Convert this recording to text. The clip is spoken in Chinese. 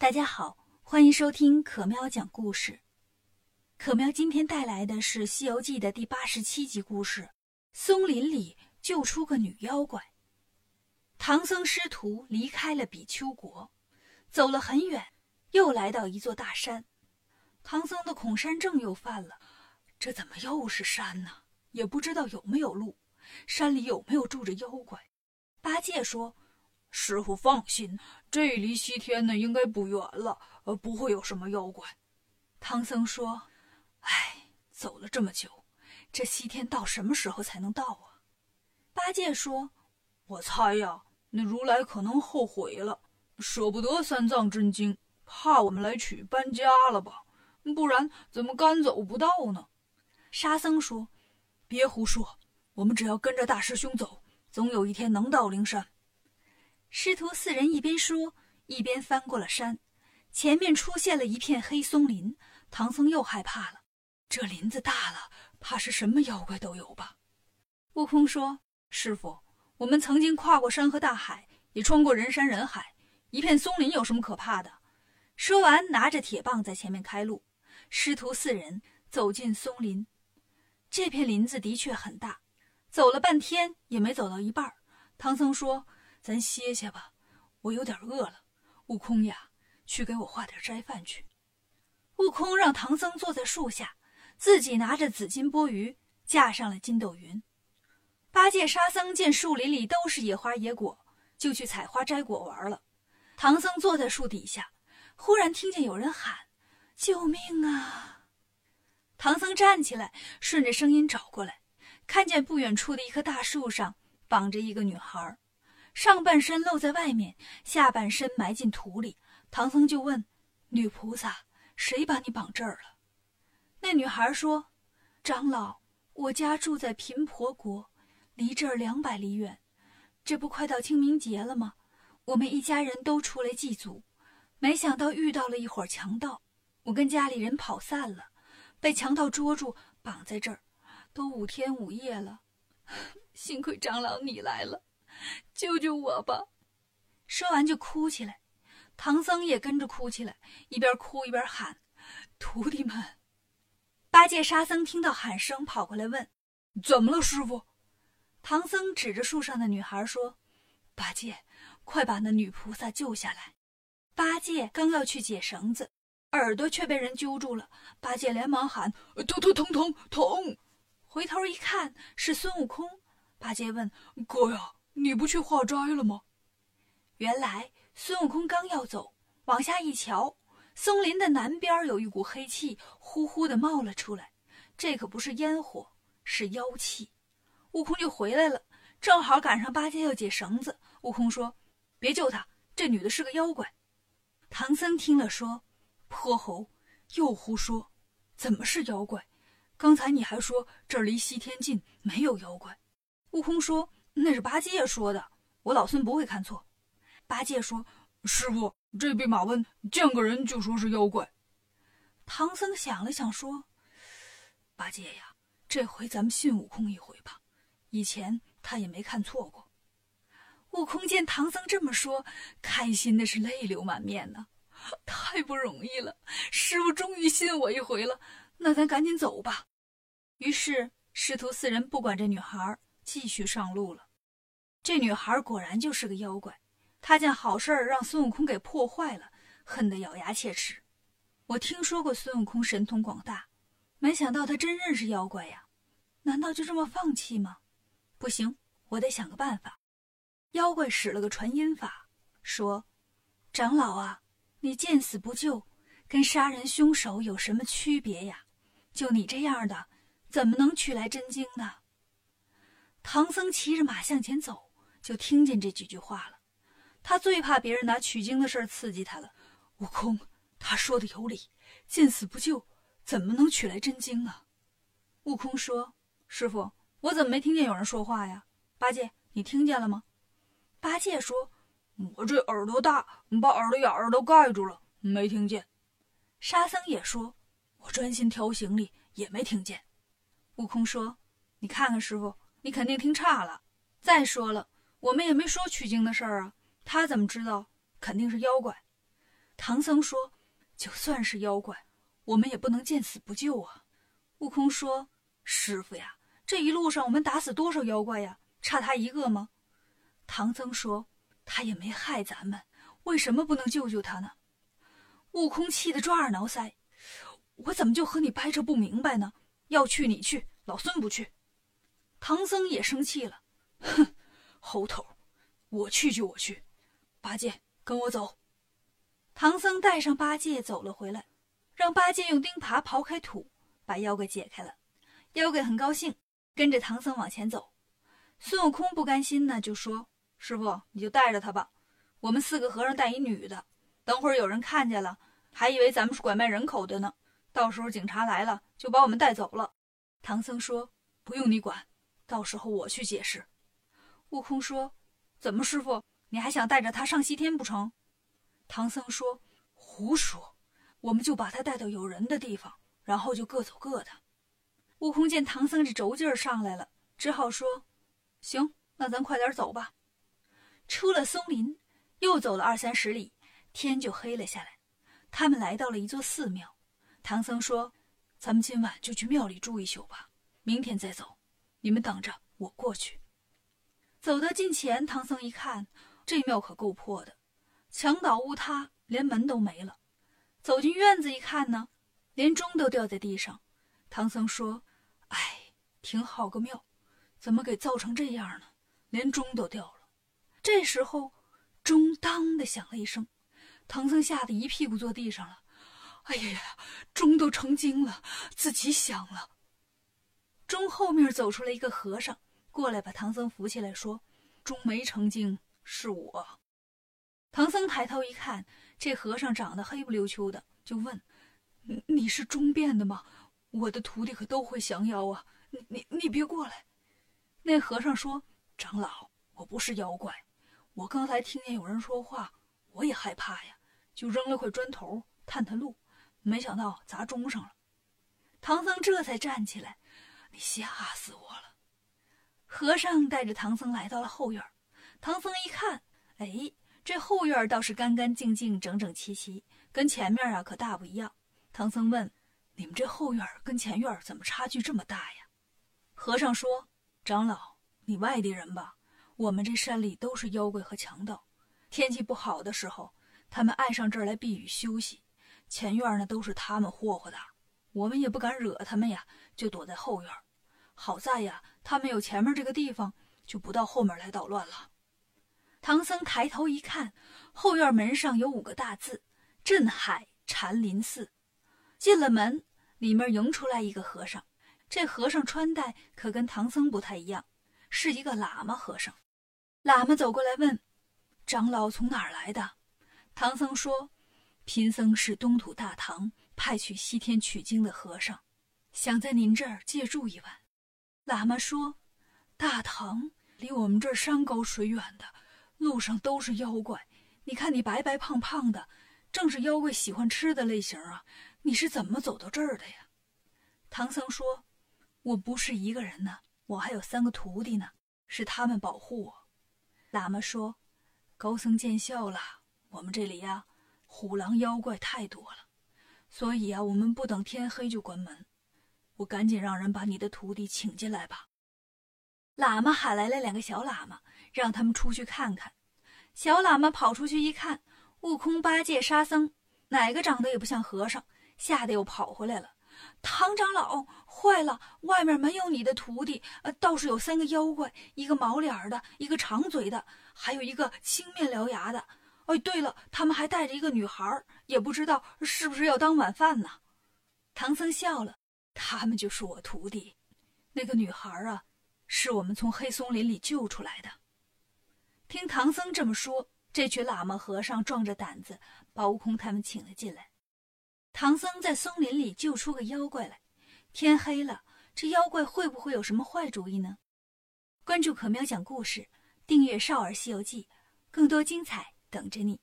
大家好，欢迎收听可喵讲故事。可喵今天带来的是《西游记》的第八十七集故事：松林里救出个女妖怪。唐僧师徒离开了比丘国，走了很远，又来到一座大山。唐僧的恐山症又犯了，这怎么又是山呢？也不知道有没有路，山里有没有住着妖怪？八戒说。师傅放心，这离西天呢应该不远了，呃，不会有什么妖怪。唐僧说：“哎，走了这么久，这西天到什么时候才能到啊？”八戒说：“我猜呀，那如来可能后悔了，舍不得三藏真经，怕我们来取搬家了吧？不然怎么赶走不到呢？”沙僧说：“别胡说，我们只要跟着大师兄走，总有一天能到灵山。”师徒四人一边说，一边翻过了山，前面出现了一片黑松林。唐僧又害怕了，这林子大了，怕是什么妖怪都有吧？悟空说：“师傅，我们曾经跨过山河大海，也穿过人山人海，一片松林有什么可怕的？”说完，拿着铁棒在前面开路。师徒四人走进松林，这片林子的确很大，走了半天也没走到一半。唐僧说。咱歇歇吧，我有点饿了。悟空呀，去给我画点斋饭去。悟空让唐僧坐在树下，自己拿着紫金钵盂架上了筋斗云。八戒、沙僧见树林里都是野花野果，就去采花摘果玩了。唐僧坐在树底下，忽然听见有人喊：“救命啊！”唐僧站起来，顺着声音找过来，看见不远处的一棵大树上绑着一个女孩。上半身露在外面，下半身埋进土里。唐僧就问：“女菩萨，谁把你绑这儿了？”那女孩说：“长老，我家住在贫婆国，离这儿两百里远。这不快到清明节了吗？我们一家人都出来祭祖，没想到遇到了一伙强盗。我跟家里人跑散了，被强盗捉住，绑在这儿，都五天五夜了。幸亏长老你来了。” 救救我吧！说完就哭起来，唐僧也跟着哭起来，一边哭一边喊：“徒弟们！”八戒、沙僧听到喊声，跑过来问：“怎么了，师傅？”唐僧指着树上的女孩说：“八戒，快把那女菩萨救下来！”八戒刚要去解绳子，耳朵却被人揪住了。八戒连忙喊：“疼疼疼疼疼！”回头一看，是孙悟空。八戒问：“哥呀？”你不去化斋了吗？原来孙悟空刚要走，往下一瞧，松林的南边有一股黑气呼呼的冒了出来，这可不是烟火，是妖气。悟空就回来了，正好赶上八戒要解绳子。悟空说：“别救他，这女的是个妖怪。”唐僧听了说：“泼猴，又胡说！怎么是妖怪？刚才你还说这儿离西天近，没有妖怪。”悟空说。那是八戒说的，我老孙不会看错。八戒说：“师傅，这弼马温见个人就说是妖怪。”唐僧想了想说：“八戒呀，这回咱们信悟空一回吧，以前他也没看错过。”悟空见唐僧这么说，开心的是泪流满面呢，太不容易了，师傅终于信我一回了，那咱赶紧走吧。于是师徒四人不管这女孩，继续上路了。这女孩果然就是个妖怪，她见好事儿让孙悟空给破坏了，恨得咬牙切齿。我听说过孙悟空神通广大，没想到他真认识妖怪呀！难道就这么放弃吗？不行，我得想个办法。妖怪使了个传音法，说：“长老啊，你见死不救，跟杀人凶手有什么区别呀？就你这样的，怎么能取来真经呢？”唐僧骑着马向前走。就听见这几句话了，他最怕别人拿取经的事儿刺激他了。悟空，他说的有理，见死不救，怎么能取来真经啊？悟空说：“师傅，我怎么没听见有人说话呀？”八戒，你听见了吗？八戒说：“我这耳朵大，把耳朵眼儿都盖住了，没听见。”沙僧也说：“我专心挑行李，也没听见。”悟空说：“你看看师傅，你肯定听差了。再说了。”我们也没说取经的事儿啊，他怎么知道？肯定是妖怪。唐僧说：“就算是妖怪，我们也不能见死不救啊。”悟空说：“师傅呀，这一路上我们打死多少妖怪呀？差他一个吗？”唐僧说：“他也没害咱们，为什么不能救救他呢？”悟空气得抓耳挠腮：“我怎么就和你掰扯不明白呢？要去你去，老孙不去。”唐僧也生气了：“哼，猴头，我去就我去，八戒跟我走。”唐僧带上八戒走了回来，让八戒用钉耙刨开土，把妖怪解开了。妖怪很高兴，跟着唐僧往前走。孙悟空不甘心呢，就说。师傅，你就带着他吧。我们四个和尚带一女的，等会儿有人看见了，还以为咱们是拐卖人口的呢。到时候警察来了，就把我们带走了。唐僧说：“不用你管，到时候我去解释。”悟空说：“怎么，师傅，你还想带着他上西天不成？”唐僧说：“胡说，我们就把他带到有人的地方，然后就各走各的。”悟空见唐僧这轴劲儿上来了，只好说：“行，那咱快点走吧。”出了松林，又走了二三十里，天就黑了下来。他们来到了一座寺庙。唐僧说：“咱们今晚就去庙里住一宿吧，明天再走。你们等着，我过去。”走到近前，唐僧一看，这庙可够破的，墙倒屋塌，连门都没了。走进院子一看呢，连钟都掉在地上。唐僧说：“哎，挺好个庙，怎么给造成这样呢？连钟都掉了。”这时候，钟当的响了一声，唐僧吓得一屁股坐地上了。哎呀呀，钟都成精了，自己响了。钟后面走出来一个和尚，过来把唐僧扶起来，说：“钟没成精，是我。”唐僧抬头一看，这和尚长得黑不溜秋的，就问：“你是钟变的吗？我的徒弟可都会降妖啊！你你别过来。”那和尚说：“长老，我不是妖怪。”我刚才听见有人说话，我也害怕呀，就扔了块砖头探探路，没想到砸钟上了。唐僧这才站起来：“吓死我了！”和尚带着唐僧来到了后院，唐僧一看，哎，这后院倒是干干净净、整整齐齐，跟前面啊可大不一样。唐僧问：“你们这后院跟前院怎么差距这么大呀？”和尚说：“长老，你外地人吧？”我们这山里都是妖怪和强盗，天气不好的时候，他们爱上这儿来避雨休息。前院呢都是他们霍霍的，我们也不敢惹他们呀，就躲在后院。好在呀，他们有前面这个地方，就不到后面来捣乱了。唐僧抬头一看，后院门上有五个大字：“镇海禅林寺”。进了门，里面迎出来一个和尚。这和尚穿戴可跟唐僧不太一样，是一个喇嘛和尚。喇嘛走过来问：“长老从哪儿来的？”唐僧说：“贫僧是东土大唐派去西天取经的和尚，想在您这儿借住一晚。”喇嘛说：“大唐离我们这儿山高水远的，路上都是妖怪。你看你白白胖胖的，正是妖怪喜欢吃的类型啊！你是怎么走到这儿的呀？”唐僧说：“我不是一个人呢，我还有三个徒弟呢，是他们保护我。”喇嘛说：“高僧见笑了。我们这里呀，虎狼妖怪太多了，所以啊，我们不等天黑就关门。我赶紧让人把你的徒弟请进来吧。”喇嘛喊来了两个小喇嘛，让他们出去看看。小喇嘛跑出去一看，悟空、八戒、沙僧，哪个长得也不像和尚，吓得又跑回来了。唐长老，坏了！外面没有你的徒弟，倒是有三个妖怪，一个毛脸的，一个长嘴的，还有一个青面獠牙的。哎，对了，他们还带着一个女孩，也不知道是不是要当晚饭呢。唐僧笑了，他们就是我徒弟。那个女孩啊，是我们从黑松林里救出来的。听唐僧这么说，这群喇嘛和尚壮着胆子把悟空他们请了进来。唐僧在松林里救出个妖怪来，天黑了，这妖怪会不会有什么坏主意呢？关注可喵讲故事，订阅《少儿西游记》，更多精彩等着你。